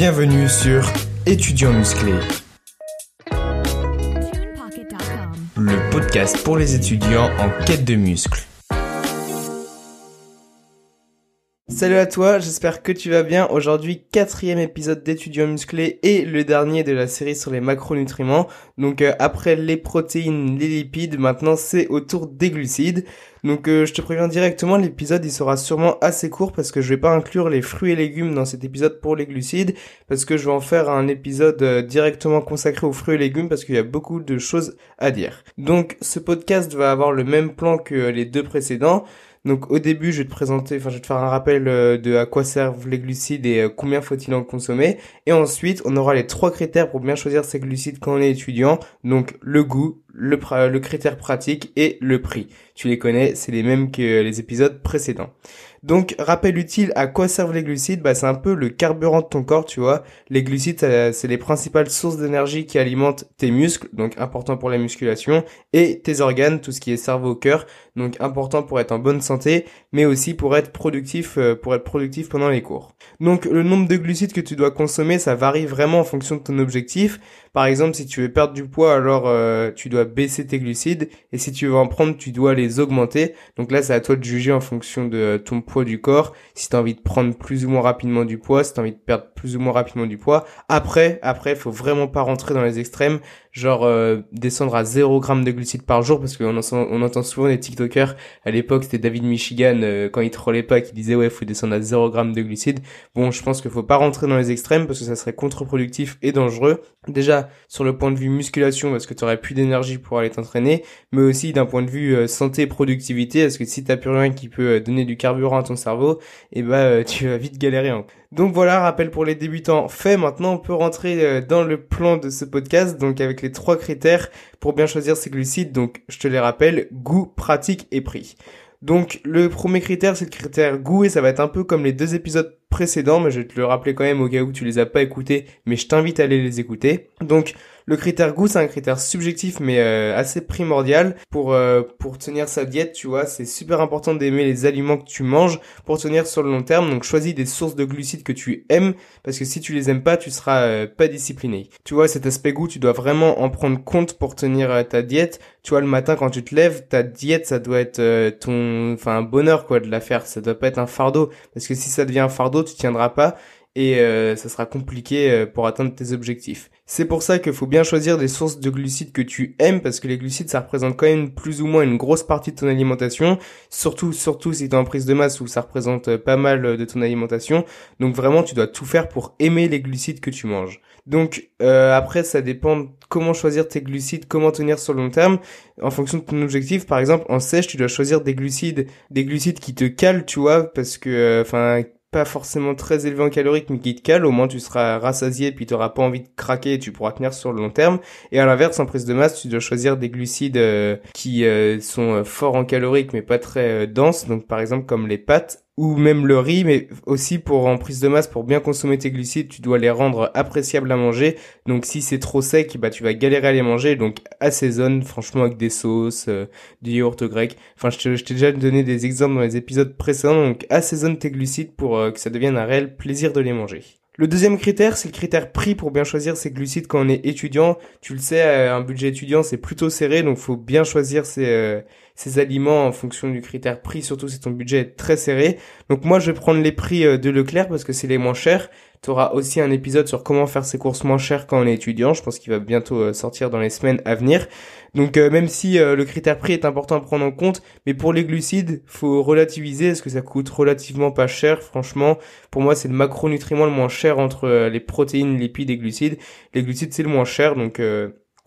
Bienvenue sur Étudiants musclés, le podcast pour les étudiants en quête de muscles. Salut à toi, j'espère que tu vas bien. Aujourd'hui, quatrième épisode d'étudiants musclés et le dernier de la série sur les macronutriments. Donc euh, après les protéines, les lipides, maintenant c'est au tour des glucides. Donc euh, je te préviens directement, l'épisode il sera sûrement assez court parce que je vais pas inclure les fruits et légumes dans cet épisode pour les glucides parce que je vais en faire un épisode euh, directement consacré aux fruits et légumes parce qu'il y a beaucoup de choses à dire. Donc ce podcast va avoir le même plan que les deux précédents. Donc au début, je vais te présenter, enfin je vais te faire un rappel euh, de à quoi servent les glucides et euh, combien faut-il en consommer. Et ensuite, on aura les trois critères pour bien choisir ces glucides quand on est étudiant. Donc le goût, le, critère pratique et le prix. Tu les connais, c'est les mêmes que les épisodes précédents. Donc, rappel utile, à quoi servent les glucides? Bah, c'est un peu le carburant de ton corps, tu vois. Les glucides, c'est les principales sources d'énergie qui alimentent tes muscles, donc important pour la musculation, et tes organes, tout ce qui est cerveau, cœur, donc important pour être en bonne santé, mais aussi pour être productif, euh, pour être productif pendant les cours. Donc, le nombre de glucides que tu dois consommer, ça varie vraiment en fonction de ton objectif. Par exemple, si tu veux perdre du poids, alors euh, tu dois baisser tes glucides, et si tu veux en prendre, tu dois les augmenter. Donc là, c'est à toi de juger en fonction de ton poids du corps, si tu as envie de prendre plus ou moins rapidement du poids, si tu as envie de perdre plus ou moins rapidement du poids. Après, après, faut vraiment pas rentrer dans les extrêmes, genre euh, descendre à 0 g de glucides par jour, parce qu'on on entend souvent des TikTokers, à l'époque c'était David Michigan, euh, quand il trollait pas, qui disait ouais, faut descendre à 0 g de glucides. Bon, je pense qu'il faut pas rentrer dans les extrêmes, parce que ça serait contre-productif et dangereux. Déjà, sur le point de vue musculation, parce que tu aurais plus d'énergie pour aller t'entraîner, mais aussi d'un point de vue euh, santé productivité, parce que si t'as plus rien qui peut donner du carburant à ton cerveau, et eh bah tu vas vite galérer. Hein. Donc voilà, rappel pour les débutants fait. Maintenant, on peut rentrer euh, dans le plan de ce podcast, donc avec les trois critères pour bien choisir ses glucides. Donc, je te les rappelle, goût, pratique et prix. Donc, le premier critère, c'est le critère goût et ça va être un peu comme les deux épisodes précédents, mais je vais te le rappeler quand même au cas où tu les as pas écoutés, mais je t'invite à aller les écouter. Donc, le critère goût, c'est un critère subjectif mais euh, assez primordial pour euh, pour tenir sa diète, tu vois, c'est super important d'aimer les aliments que tu manges pour tenir sur le long terme. Donc choisis des sources de glucides que tu aimes parce que si tu les aimes pas, tu seras euh, pas discipliné. Tu vois, cet aspect goût, tu dois vraiment en prendre compte pour tenir ta diète. Tu vois, le matin quand tu te lèves, ta diète, ça doit être ton enfin un bonheur quoi de la faire, ça doit pas être un fardeau parce que si ça devient un fardeau, tu tiendras pas et ça sera compliqué pour atteindre tes objectifs. C'est pour ça qu'il faut bien choisir des sources de glucides que tu aimes parce que les glucides ça représente quand même plus ou moins une grosse partie de ton alimentation, surtout surtout si tu en prise de masse où ça représente pas mal de ton alimentation. Donc vraiment tu dois tout faire pour aimer les glucides que tu manges. Donc euh, après ça dépend comment choisir tes glucides, comment tenir sur le long terme en fonction de ton objectif. Par exemple en sèche tu dois choisir des glucides, des glucides qui te calent, tu vois, parce que euh, enfin pas forcément très élevé en calorique mais qui te cale, au moins tu seras rassasié puis tu auras pas envie de craquer et tu pourras tenir sur le long terme. Et à l'inverse, en prise de masse, tu dois choisir des glucides euh, qui euh, sont euh, forts en calorique mais pas très denses, donc par exemple comme les pâtes ou même le riz, mais aussi pour en prise de masse, pour bien consommer tes glucides, tu dois les rendre appréciables à manger. Donc si c'est trop sec, bah tu vas galérer à les manger. Donc assaisonne, franchement, avec des sauces, euh, du yaourt grec. Enfin, je t'ai déjà donné des exemples dans les épisodes précédents. Donc assaisonne tes glucides pour euh, que ça devienne un réel plaisir de les manger. Le deuxième critère, c'est le critère prix pour bien choisir ses glucides quand on est étudiant. Tu le sais, euh, un budget étudiant, c'est plutôt serré, donc faut bien choisir ses, ces aliments en fonction du critère prix, surtout si ton budget est très serré. Donc moi, je vais prendre les prix euh, de Leclerc parce que c'est les moins chers. Tu auras aussi un épisode sur comment faire ses courses moins chères quand on est étudiant. Je pense qu'il va bientôt euh, sortir dans les semaines à venir. Donc euh, même si le critère prix est important à prendre en compte, mais pour les glucides, faut relativiser. Est-ce que ça coûte relativement pas cher? Franchement, pour moi, c'est le macronutriment le moins cher entre les protéines, lipides et glucides. Les glucides, c'est le moins cher, donc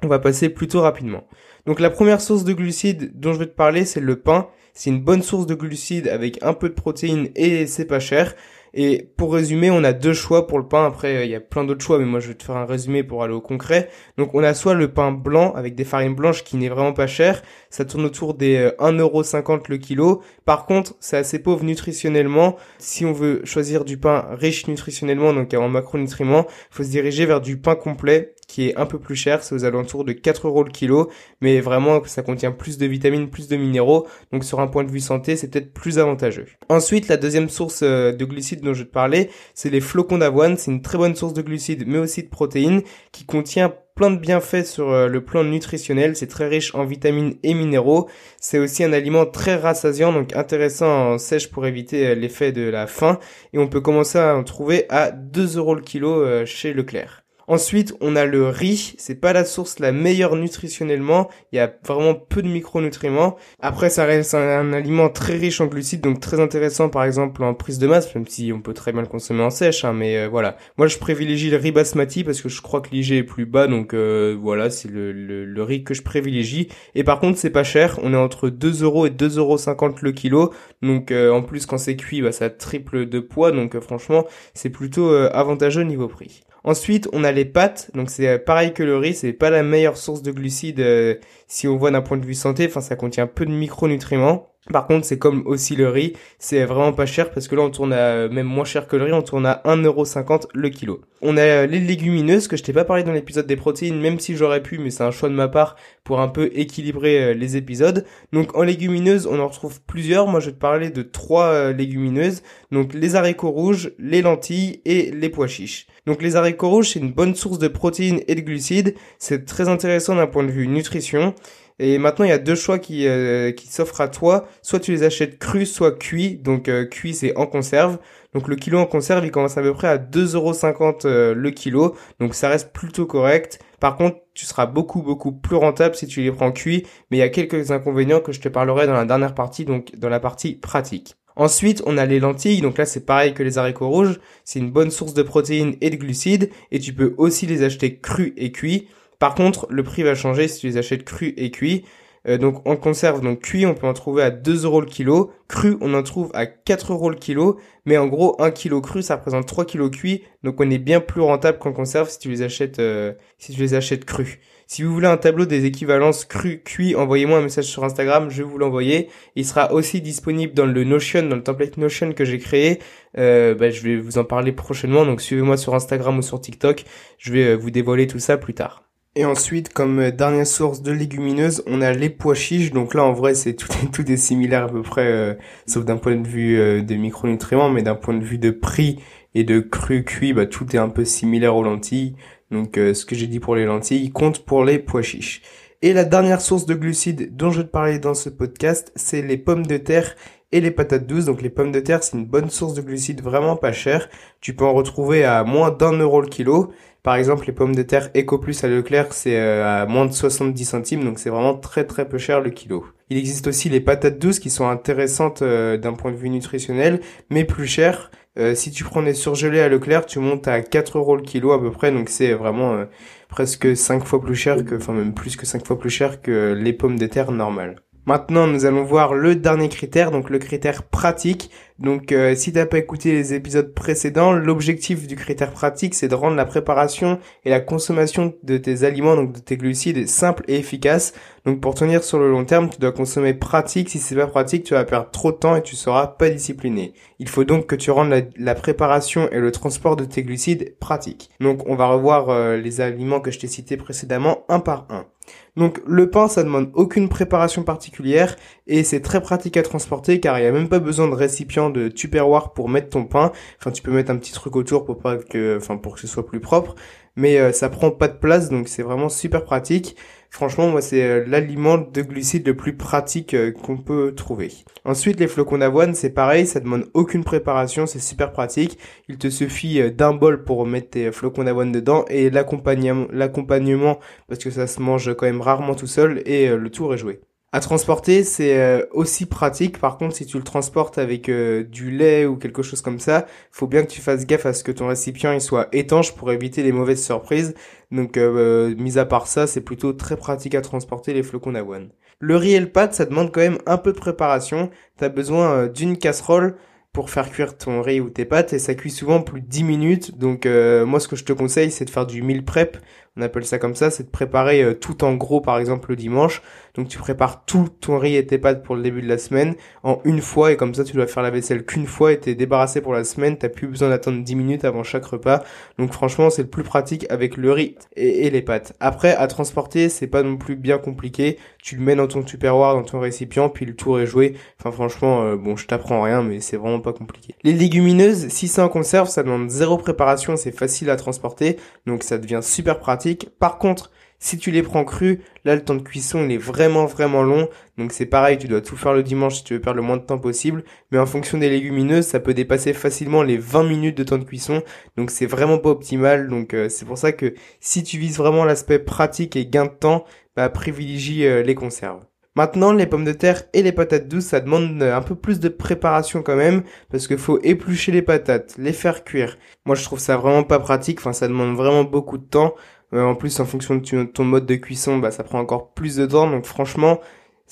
on va passer plutôt rapidement. Donc la première source de glucides dont je vais te parler, c'est le pain. C'est une bonne source de glucides avec un peu de protéines et c'est pas cher. Et pour résumer, on a deux choix pour le pain. Après, euh, il y a plein d'autres choix, mais moi je vais te faire un résumé pour aller au concret. Donc on a soit le pain blanc avec des farines blanches qui n'est vraiment pas cher. Ça tourne autour des 1,50€ euh, le kilo. Par contre, c'est assez pauvre nutritionnellement. Si on veut choisir du pain riche nutritionnellement, donc en macronutriments, il faut se diriger vers du pain complet qui est un peu plus cher, c'est aux alentours de 4 euros le kilo, mais vraiment ça contient plus de vitamines, plus de minéraux, donc sur un point de vue santé, c'est peut-être plus avantageux. Ensuite, la deuxième source euh, de glucides dont je te parler, c'est les flocons d'avoine, c'est une très bonne source de glucides, mais aussi de protéines, qui contient plein de bienfaits sur euh, le plan nutritionnel, c'est très riche en vitamines et minéraux, c'est aussi un aliment très rassasiant, donc intéressant en sèche pour éviter euh, l'effet de la faim, et on peut commencer à en trouver à 2 euros le kilo chez Leclerc. Ensuite, on a le riz. C'est pas la source la meilleure nutritionnellement. Il y a vraiment peu de micronutriments. Après, ça reste un, aliment très riche en glucides, donc très intéressant, par exemple, en prise de masse, même si on peut très bien le consommer en sèche, hein, mais euh, voilà. Moi, je privilégie le riz basmati parce que je crois que l'IG est plus bas, donc euh, voilà, c'est le, riz que je privilégie. Et par contre, c'est pas cher. On est entre 2 euros et 2,50 euros le kilo. Donc, euh, en plus, quand c'est cuit, bah, ça triple de poids. Donc, franchement, c'est plutôt avantageux niveau prix. Ensuite, on a les pâtes. Donc c'est euh, pareil que le riz, c'est pas la meilleure source de glucides euh, si on voit d'un point de vue santé. Enfin, ça contient peu de micronutriments. Par contre, c'est comme aussi le riz, c'est vraiment pas cher parce que là on tourne à même moins cher que le riz, on tourne à 1,50€ le kilo. On a euh, les légumineuses que je t'ai pas parlé dans l'épisode des protéines, même si j'aurais pu, mais c'est un choix de ma part pour un peu équilibrer les épisodes. Donc en légumineuses, on en retrouve plusieurs. Moi, je vais te parler de trois légumineuses. Donc les haricots rouges, les lentilles et les pois chiches. Donc les haricots rouges, c'est une bonne source de protéines et de glucides. C'est très intéressant d'un point de vue nutrition. Et maintenant, il y a deux choix qui, euh, qui s'offrent à toi. Soit tu les achètes crus, soit cuits. Donc euh, cuits, c'est en conserve. Donc le kilo en conserve, il commence à peu près à 2,50€ euh, le kilo. Donc ça reste plutôt correct. Par contre, tu seras beaucoup beaucoup plus rentable si tu les prends cuits. Mais il y a quelques inconvénients que je te parlerai dans la dernière partie, donc dans la partie pratique. Ensuite, on a les lentilles, donc là c'est pareil que les haricots rouges, c'est une bonne source de protéines et de glucides, et tu peux aussi les acheter crus et cuits. Par contre, le prix va changer si tu les achètes crus et cuits. Euh, donc on conserve, donc cuit, on peut en trouver à 2 euros le kilo. Cru, on en trouve à 4 euros le kilo. Mais en gros, 1 kilo cru, ça représente 3 kilos cuits. Donc on est bien plus rentable qu'en conserve si tu les achètes, euh, si tu les achètes crus. Si vous voulez un tableau des équivalences cru, cuit, envoyez-moi un message sur Instagram, je vais vous l'envoyer. Il sera aussi disponible dans le Notion, dans le template Notion que j'ai créé. Euh, bah, je vais vous en parler prochainement, donc suivez-moi sur Instagram ou sur TikTok. Je vais euh, vous dévoiler tout ça plus tard. Et ensuite, comme euh, dernière source de légumineuses, on a les pois chiches. Donc là, en vrai, c'est tout, tout est similaire à peu près, sauf d'un point de vue des micronutriments, mais d'un point de vue de prix et de cru cuit, bah, tout est un peu similaire aux lentilles. Donc euh, ce que j'ai dit pour les lentilles compte pour les pois chiches. Et la dernière source de glucides dont je vais te parler dans ce podcast, c'est les pommes de terre et les patates douces. Donc les pommes de terre, c'est une bonne source de glucides vraiment pas chère. Tu peux en retrouver à moins d'un euro le kilo. Par exemple, les pommes de terre Eco Plus à Leclerc, c'est euh, à moins de 70 centimes, donc c'est vraiment très très peu cher le kilo. Il existe aussi les patates douces qui sont intéressantes euh, d'un point de vue nutritionnel, mais plus chères. Euh, si tu prends des surgelés à Leclerc, tu montes à 4 euros le kilo à peu près, donc c'est vraiment presque 5 fois plus cher que, enfin même plus que 5 fois plus cher que les pommes de terre normales. Maintenant, nous allons voir le dernier critère, donc le critère pratique. Donc, euh, si t'as pas écouté les épisodes précédents, l'objectif du critère pratique, c'est de rendre la préparation et la consommation de tes aliments, donc de tes glucides, simple et efficace. Donc, pour tenir sur le long terme, tu dois consommer pratique. Si c'est pas pratique, tu vas perdre trop de temps et tu seras pas discipliné. Il faut donc que tu rendes la, préparation et le transport de tes glucides pratiques. Donc, on va revoir euh, les aliments que je t'ai cités précédemment un par un. Donc le pain, ça demande aucune préparation particulière et c'est très pratique à transporter car il n'y a même pas besoin de récipient de tupperware pour mettre ton pain. Enfin, tu peux mettre un petit truc autour pour pas que, enfin, pour que ce soit plus propre, mais euh, ça prend pas de place donc c'est vraiment super pratique. Franchement, moi, c'est euh, l'aliment de glucides le plus pratique euh, qu'on peut trouver. Ensuite, les flocons d'avoine, c'est pareil, ça demande aucune préparation, c'est super pratique. Il te suffit euh, d'un bol pour mettre tes flocons d'avoine dedans et l'accompagnement, l'accompagnement, parce que ça se mange quand même rarement tout seul et le tour est joué. À transporter, c'est euh, aussi pratique. Par contre, si tu le transportes avec euh, du lait ou quelque chose comme ça, faut bien que tu fasses gaffe à ce que ton récipient soit étanche pour éviter les mauvaises surprises. Donc, euh, mis à part ça, c'est plutôt très pratique à transporter les flocons d'avoine. Le riz et le pâte, ça demande quand même un peu de préparation. T'as besoin d'une casserole, pour faire cuire ton riz ou tes pâtes et ça cuit souvent plus de 10 minutes. Donc euh, moi ce que je te conseille c'est de faire du meal prep, on appelle ça comme ça, c'est de préparer euh, tout en gros par exemple le dimanche. Donc tu prépares tout ton riz et tes pâtes pour le début de la semaine en une fois et comme ça tu dois faire la vaisselle qu'une fois et t'es débarrassé pour la semaine, t'as plus besoin d'attendre 10 minutes avant chaque repas. Donc franchement c'est le plus pratique avec le riz et, les pâtes. Après à transporter c'est pas non plus bien compliqué, tu le mets dans ton tupperware, dans ton récipient puis le tour est joué. Enfin franchement euh, bon je t'apprends rien mais c'est vraiment pas compliqué. Les légumineuses, si c'est en conserve, ça demande zéro préparation, c'est facile à transporter, donc ça devient super pratique. Par contre, si tu les prends crus, là le temps de cuisson il est vraiment vraiment long, donc c'est pareil, tu dois tout faire le dimanche si tu veux perdre le moins de temps possible, mais en fonction des légumineuses, ça peut dépasser facilement les 20 minutes de temps de cuisson, donc c'est vraiment pas optimal, donc euh, c'est pour ça que si tu vises vraiment l'aspect pratique et gain de temps, bah privilégie euh, les conserves. Maintenant, les pommes de terre et les patates douces, ça demande euh, un peu plus de préparation quand même, parce qu'il faut éplucher les patates, les faire cuire. Moi, je trouve ça vraiment pas pratique, enfin, ça demande vraiment beaucoup de temps. Euh, en plus, en fonction de ton mode de cuisson, bah, ça prend encore plus de temps, donc franchement,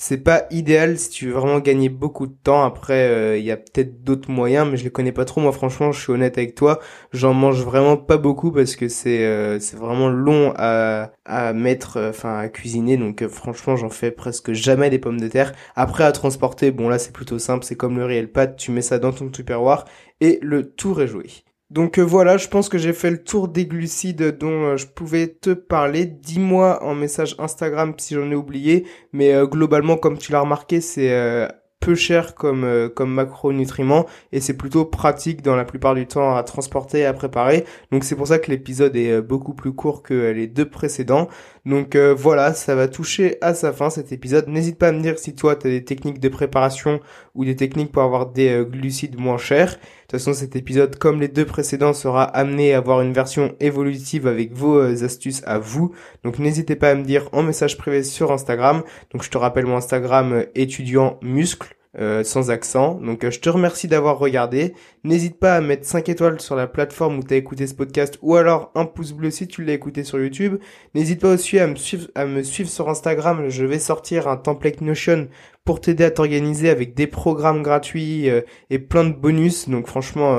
c'est pas idéal si tu veux vraiment gagner beaucoup de temps. Après, euh, il y a peut-être d'autres moyens, mais je les connais pas trop. Moi, franchement, je suis honnête avec toi. J'en mange vraiment pas beaucoup parce que c'est euh, vraiment long à à mettre, enfin à cuisiner. Donc franchement, j'en fais presque jamais des pommes de terre. Après, à transporter, bon là, c'est plutôt simple. C'est comme le le pâte. Tu mets ça dans ton tupperware et le tour est joué. Donc euh, voilà, je pense que j'ai fait le tour des glucides dont euh, je pouvais te parler. Dis-moi en message Instagram si j'en ai oublié, mais euh, globalement, comme tu l'as remarqué, c'est peu cher comme comme macronutriments et c'est plutôt pratique dans la plupart du temps à transporter et à préparer. Donc c'est pour ça que l'épisode est beaucoup plus court que les deux précédents. Donc euh, voilà, ça va toucher à sa fin cet épisode. N'hésite pas à me dire si toi tu as des techniques de préparation ou des techniques pour avoir des glucides moins chers. De toute façon, cet épisode, comme les deux précédents, sera amené à avoir une version évolutive avec vos astuces à vous. Donc n'hésitez pas à me dire en message privé sur Instagram. Donc je te rappelle mon Instagram étudiant muscle. Euh, sans accent. Donc euh, je te remercie d'avoir regardé. N'hésite pas à mettre 5 étoiles sur la plateforme où tu as écouté ce podcast ou alors un pouce bleu si tu l'as écouté sur YouTube. N'hésite pas aussi à me suivre à me suivre sur Instagram, je vais sortir un template Notion pour t'aider à t'organiser avec des programmes gratuits euh, et plein de bonus. Donc franchement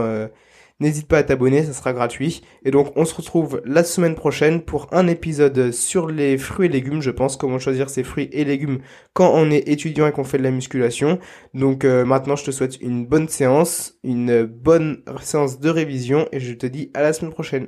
N'hésite pas à t'abonner, ça sera gratuit. Et donc on se retrouve la semaine prochaine pour un épisode sur les fruits et légumes, je pense, comment choisir ses fruits et légumes quand on est étudiant et qu'on fait de la musculation. Donc euh, maintenant je te souhaite une bonne séance, une bonne séance de révision et je te dis à la semaine prochaine.